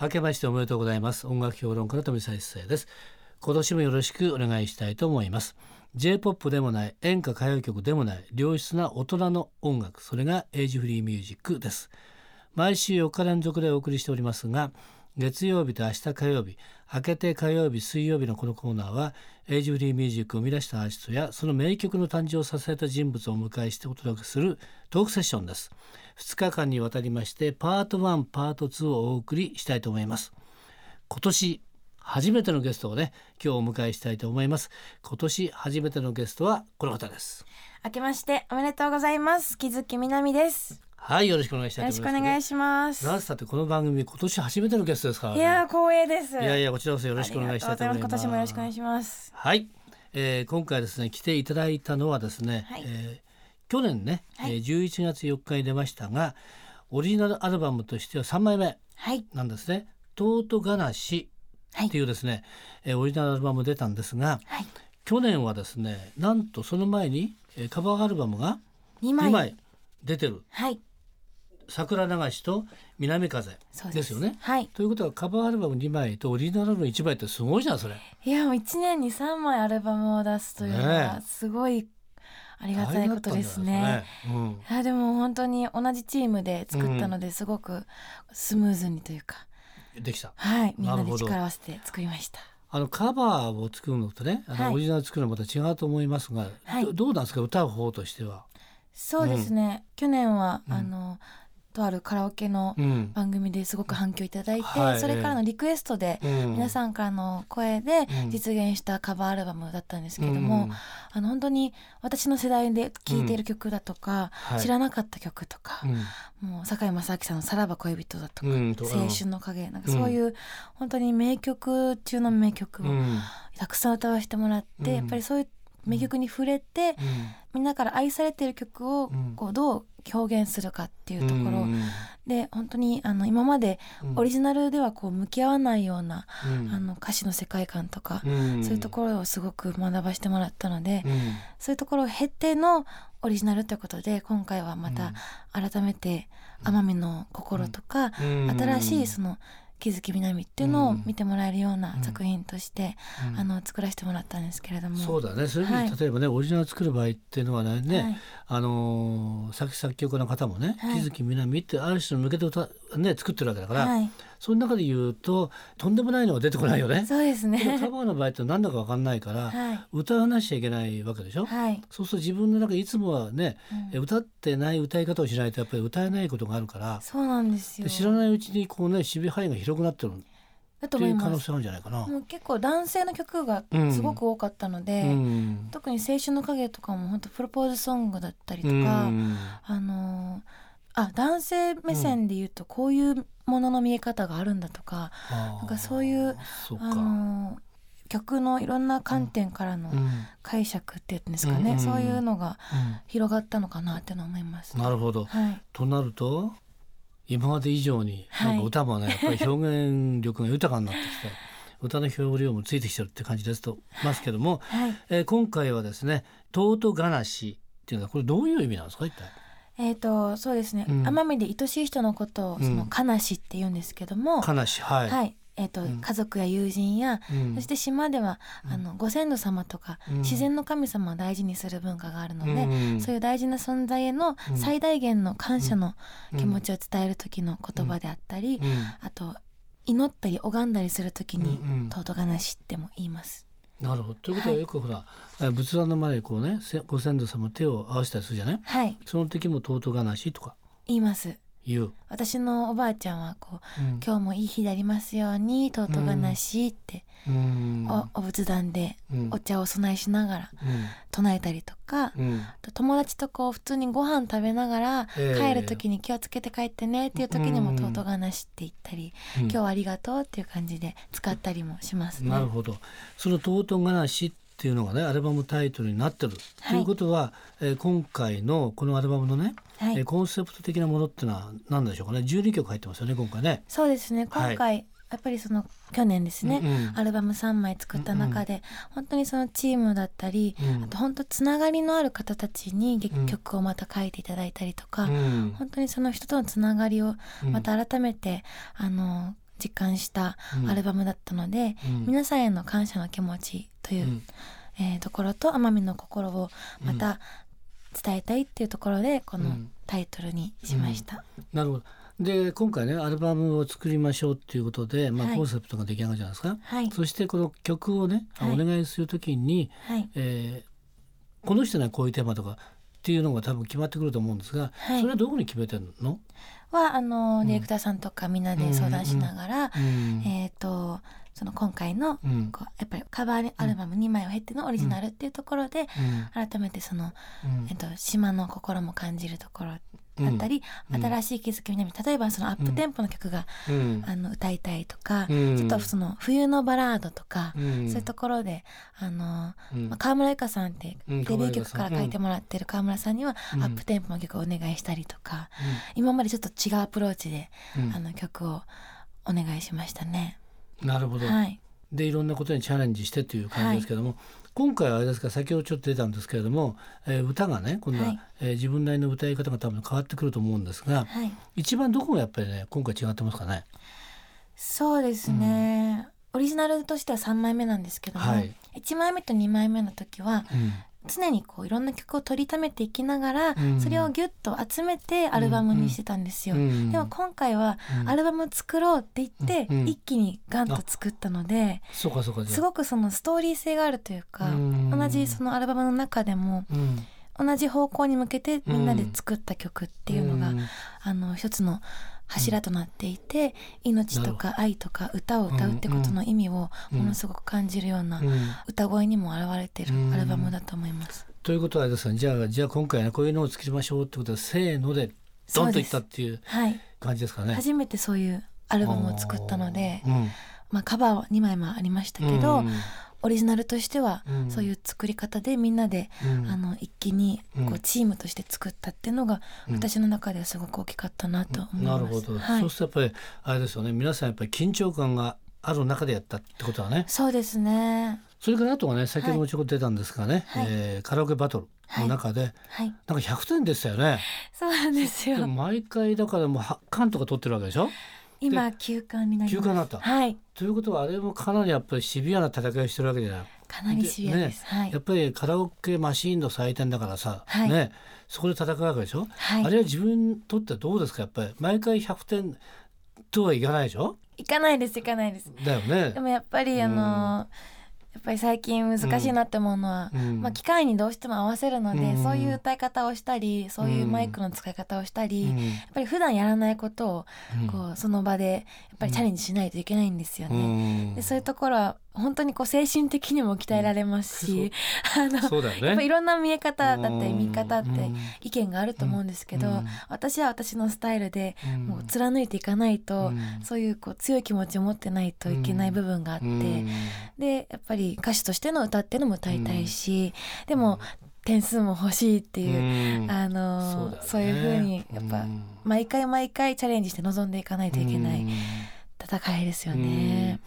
明けましておめでとうございます。音楽評論家の富澤一世です。今年もよろしくお願いしたいと思います。J-POP でもない演歌歌謡曲でもない良質な大人の音楽。それがエイジフリーミュージックです。毎週4日連続でお送りしておりますが月曜日と明日火曜日明けて火曜日水曜日のこのコーナーはエイジフリーミュージックを生み出したアーティストやその名曲の誕生を支えた人物をお迎えしてお届けするトークセッションです。2日間にわたりましてパート1パート2をお送りしたいと思います。今年初めてのゲストをね今日お迎えしたいと思います。今年初めてのゲストはこの方です。明けましておめでとうございます。木月みなみです。はいよろしくお願いしたいよろしくお願いします。なんつってこの番組今年初めてのゲストですから、ね、いや光栄です。いやいやこちらこそよろしくお願いしたいと思います。今年もよろしくお願いします。はい、えー、今回ですね来ていただいたのはですね、はい。えー去年ね、はい。えー11月4日に出ましたがオリジナルアルバムとしては3枚目はい。なんですね「トートガナシ」っていうですね、えーオリジナルアルバム出たんですがはい。去年はですねなんとその前に、えーカバーアルバムが2二枚。枚出てる。はい「桜流し」と「南風そう」です。よね。はい。ということはカバーアルバム2枚とオリジナルアルバム1枚ってすごいじゃんそれ。いやもう一年に三枚アルバムを出すというのねはすごいありがたいことですね。でねいやでも本当に同じチームで作ったのですごくスムーズにというか、うん、できた。はい。みんなで力を合わせて作りました。あのカバーを作るのとね、あのはい。オリジナル作るのはまた違うと思いますが、はい。どどうなんですか歌う方としては？そうですね、去年は、うん。あのとあるカラオケのうん。番組ですごく反響いただいて、はい。それからのリクエストで、うん。皆さんからの声でうん。実現したカバーアルバムだったんですけれども、あの本当に私の世代で聴いている曲だとか、はい。知らなかった曲とかう、ん。もう堺正明さんの「さらば恋人」だとか、青春の影なんかそういう、本当に名曲中の名曲をうん。たくさん歌わせてもらって、うん。やっぱりそういう名曲に触れて、みんなから愛されている曲をうん。こうどう表現するかっていうところ、うんで本当にあの今までうん。オリジナルではこう向き合わないような、うん。あの歌詞の世界観とか、うん。そういうところをすごく学ばせてもらったので、うん。そういうところを経てのオリジナルということで今回はまた改めて奄美の心とか、うん。新しいその気づき南っていうのをうん。見てもらえるようなうん。作品として、うん。あの作らせてもらったんですけれども。そうだね。そういうふうに、はい。例えばねオリジナル作る場合っていうのはね、ねはい。あのー作作曲家の方もね、はい。木月みなみってある人に向けて歌ね作ってるわけだから、はい、その中で言うととんでもないのが出てこないよね。そうですでもカね。バーの場合って何だか分かんないから、はい、歌わなきゃいけないわけでしょ、はい、そうすると自分の中でいつもはね、うん歌ってない歌い方をしないとやっぱり歌えないことがあるからそうなんですよ。で知らないうちにこうね守備範囲が広くなってるっだてと思いうます。可能性あるんじゃないかな。もう結構男性の曲がすごく多かったので、うん特に青春の影とかも本当プロポーズソングだったりとうか、んあのーあ男性目線で言うとこういうものの見え方があるんだとか、あーなんかそういうあのー曲のいろんな観点からのうん。解釈っていうんですかね、うんそういうのがうん。広がったのかなっていうのは思います。なるほど。はい、となると今まで以上にはい。なんか歌もね、やっぱり表現力が豊かになってきて 歌の表量もついてきてるって感じですとますけども、はい、えー今回はですね「トートガナシ」っていうのはこれどういう意味なんですか一体？えっ、とそうですね、うん。奄美で愛しい人のことをそのうん。悲しって言うんですけども、悲しはい、はい、えっ、と、うん。家族や友人や、うん。そして島では、うん。あのご先祖様とか、うん。自然の神様を大事にする文化があるので、うん。そういう大事な存在へのうん。最大限の感謝のうん。気持ちを伝える時の言葉であったり、うん。あと祈ったり拝んだりする時にうんうん「尊がなし」っても言います。なるほど。ということははい。よくほら、え仏壇の前でこうねせご先祖様手を合わせたりするじゃない？はい。その時も「トートガナシ」とか？言います。言う、私のおばあちゃんはこううん「今日もいい日でありますように尊がなし」って、うんおお仏壇でうん。お茶をお供えしながら唱えたりとか、友達とこう普通にご飯食べながらええ。帰る時に気をつけて帰ってねっていう時にもうん「とうとうがなし」って言ったりうん「今日はありがとう」っていう感じで使ったりもしますね。なるほど。その「トートガナシ」っていうのがねアルバムタイトルになってる、はい。ということは、えー今回のこのアルバムのね、はい。えーコンセプト的なものっていうのは何でしょうかね。12曲入ってますよね今回ね。そうですね。はい。今回、やっぱりその去年ですね、うんうん。アルバム3枚作った中で、本当にそのチームだったり、うん。あと本当つながりのある方たちにうん。曲をまた書いていただいたりとか、うん。本当にその人とのつながりをうん。また改めて、あの実感したうん。アルバムだったので、うん。皆さんへの感謝の気持ちという、うん。えーところと奄美の心をまた伝えたいっていうところでこのうん。タイトルにしました。なるほどで今回ねアルバムを作りましょうっていうことで、まあはい。コンセプトが出来上がるじゃないですか、はい、そしてこの曲をね、はい。お願いするときに、はい、えーこの人にはこういうテーマとかっていうのが多分決まってくると思うんですが、はい。それはどこに決めてるの、はあのんディレクターさんとかみんなで相談しながら、うんえっ、とその今回のうん。こうやっぱりカバーアルバム2枚を経てのオリジナルっていうところで、うん。改めてその、うん。えっと島の心も感じるところだったり、うん。新しい気づき南例えばそのアップテンポの曲が、うん。あの歌いたいとか、うん。ちょっとその冬のバラードとか、うん。そういうところであの、うん。まあ、川村由香さんってうんデビュー曲から書いてもらってる川村さんにはうん。アップテンポの曲をお願いしたりとか、今までちょっと違うアプローチで、うん。あの曲をお願いしましたね。なるほど、はい、でいろんなことにチャレンジしてっていう感じですけども、今回はあれですか先ほどちょっと出たんですけれども、えー歌がね今度は、はい。えー自分なりの歌い方が多分変わってくると思うんですがはい、一番どこがやっぱりね今回違ってますかね？そうですね、オリジナルとしては3枚目なんですけども、はい。1枚目と2枚目の時はうん常にこういろんな曲を取りためていきながら、うん。それをギュッと集めてアルバムにしてたんですよ。うんでも今回はうん。アルバム作ろうって言って、うん一気にガンと作ったので、すごくそのストーリー性があるというか、うん。同じそのアルバムの中でもうん。同じ方向に向けてみんなで作った曲っていうのが、ん。あの一つの柱となっていて、命とか愛とか歌を歌うってことの意味をうん。ものすごく感じるようなうん。歌声にも表れてるうん。アルバムだと思います。ということはですね。じゃあじゃあ今回ねこういうのを作りましょうってことでせーのでドンといったっていうはい、感じですかね。初めてそういうアルバムを作ったので、うん。まあ、カバーは2枚もありましたけど、うんオリジナルとしてはうん。そういう作り方でみんなで、うん。あの一気にこうチームとして作ったっていうのがうん。私の中ではすごく大きかったなと思います。なるほど、はい。そうするとやっぱりあれですよね。皆さんやっぱり緊張感がある中でやったってことはね。そうですね。それからあとはね先ほどもちょこっと出たんですがね、はい。えーカラオケバトルの中で、はい、なんか100点でしたよね。そうなんですよ。毎回だからもう8巻とか取ってるわけでしょ？今休館になり。休館になったはい、ということはあれもかなりやっぱりシビアな戦いをしてるわけじゃない。かなりシビアです。はいやっ、ぱりカラオケマシーンの祭典だからさ、はいねそこで戦うわけでしょ、はいあれは自分にとってどうですか？やっぱり毎回100点とはいかないでしょ？行かないです行かないです。だよねで。もやっぱりあのやっぱり最近難しいなって思うのは、うん。まあ機械にどうしても合わせるので、うん。そういう歌い方をしたり、そういうマイクの使い方をしたり、うん。やっぱり普段やらないことをうん。こうその場でやっぱりチャレンジしないといけないんですよね。うん。でそういうところは本当にこう精神的にも鍛えられますし、あのそうだよね。やっぱいろんな見え方だったり見方ってうん意見があると思うんですけど、うん。私は私のスタイルでうん。もう貫いていかないと、うん。そういうこう強い気持ちを持ってないといけない部分があって、うん。でやっぱり歌手としての歌っていうのも歌いたいし、でも点数も欲しいっていう、うん。あのね。そういうふうにやっぱうん毎回毎回チャレンジして臨んでいかないといけないうん。戦いですよね。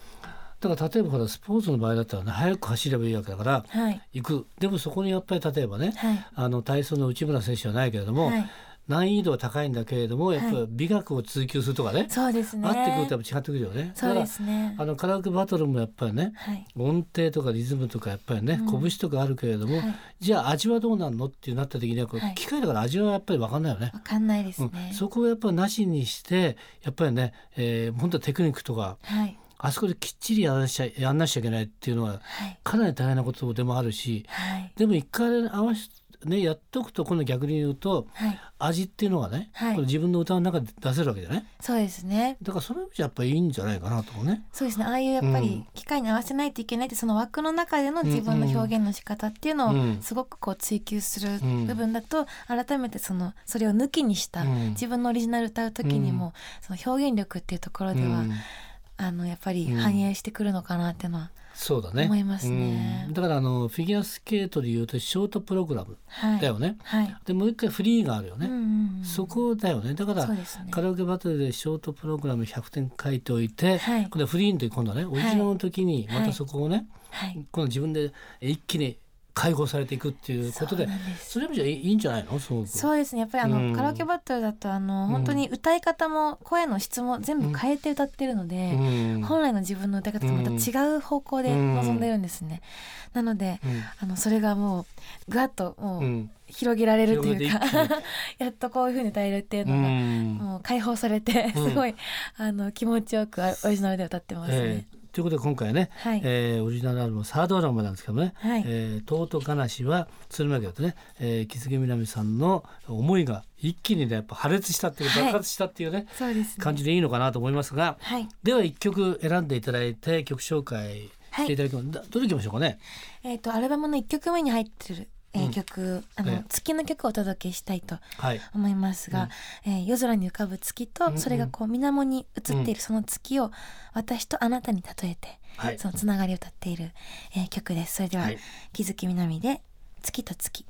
だから例えばほらスポーツの場合だったらね早く走ればいいわけだからはい。行く。でもそこにやっぱり例えばねはい。あの体操の内村選手はないけれども、はい、難易度は高いんだけれどもやっぱ美学を追求するとかね、そうですね。合ってくるとやっぱ違ってくるよね。そうですね。だからあのカラオケバトルもやっぱりねはい。音程とかリズムとかやっぱりね、うん。拳とかあるけれども、はい。じゃあ味はどうなんのってなった時にはこれはい。機械だから味はやっぱり分かんないよね。わかんないですね。うん、そこをやっぱりなしにしてやっぱりね、えー、本当はテクニックとかはいあそこできっちりやらなしゃやんなしちゃいけないっていうのははい。かなり大変なことでもあるしはい。でも一回合わせねやっとくと今度逆に言うとはい。味っていうのがね、はい。これ自分の歌の中で出せるわけじゃない？そうですね。だからそれじゃやっぱりいいんじゃないかなと思うね。そうですね。ああいうやっぱうん。り機械に合わせないといけないってその枠の中での自分の表現の仕方っていうのうん。をすごくこう追求するうん部分だと改めてそのそれを抜きにしたうん。自分のオリジナル歌う時にもその表現力っていうところではうんあのやっぱりうん。反映してくるのかなっていうのはそうだね。思いますね。うん。だからあのフィギュアスケートでいうとショートプログラムはい。だよね。はい。でもう一回フリーがあるよね。うんうんうん。そこだよね。だからね。カラオケバトルでショートプログラム100点書いておいて、はい。今度はフリーの時今度はねオリジナルの時にまたそこをね、はい。今度自分で一気に解放されていくっていうことでそれもじゃいいんじゃないの？そうですね。やっぱりあの、うん。カラオケバトルだとあの本当に歌い方も声の質も全部変えて歌ってるので、うん。本来の自分の歌い方とまた違う方向で臨ん。でるんですね、なのでうん。あのそれがもうぐわっともううん。広げられるというか、やっとこういう風に歌えるっていううのが、ん。もう解放されてうん。すごい、あの気持ちよくオリジナルで歌ってますね。えーということで今回ね、はい、えーオリジナルアルバムサードアルバムなんですけどねはい。えー、とうとう悲しは鶴巻だとね、えー、木杉みなみさんの思いが一気にねやっぱ破裂したっていうはい。爆発したっていうね、そうですね。感じでいいのかなと思いますがはい、では一曲選んでいただいて曲紹介していただきます、だどれいきましょうかね？えっ、とアルバムの一曲目に入ってる、え曲あの、ええ月の曲をお届けしたいとはい。思いますが、えー夜空に浮かぶ月と、それがこう水面に映っているその月を私とあなたに例えて、はい。そのつながりを歌っている、えー曲です。それでは、はい。木月みなみで月と月。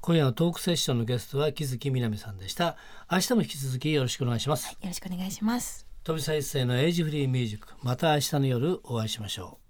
今夜のトークセッションのゲストは木月みなみさんでした。明日も引き続きよろしくお願いします、よろしくお願いします。飛び再生のエイジフリーミュージックまた明日の夜お会いしましょう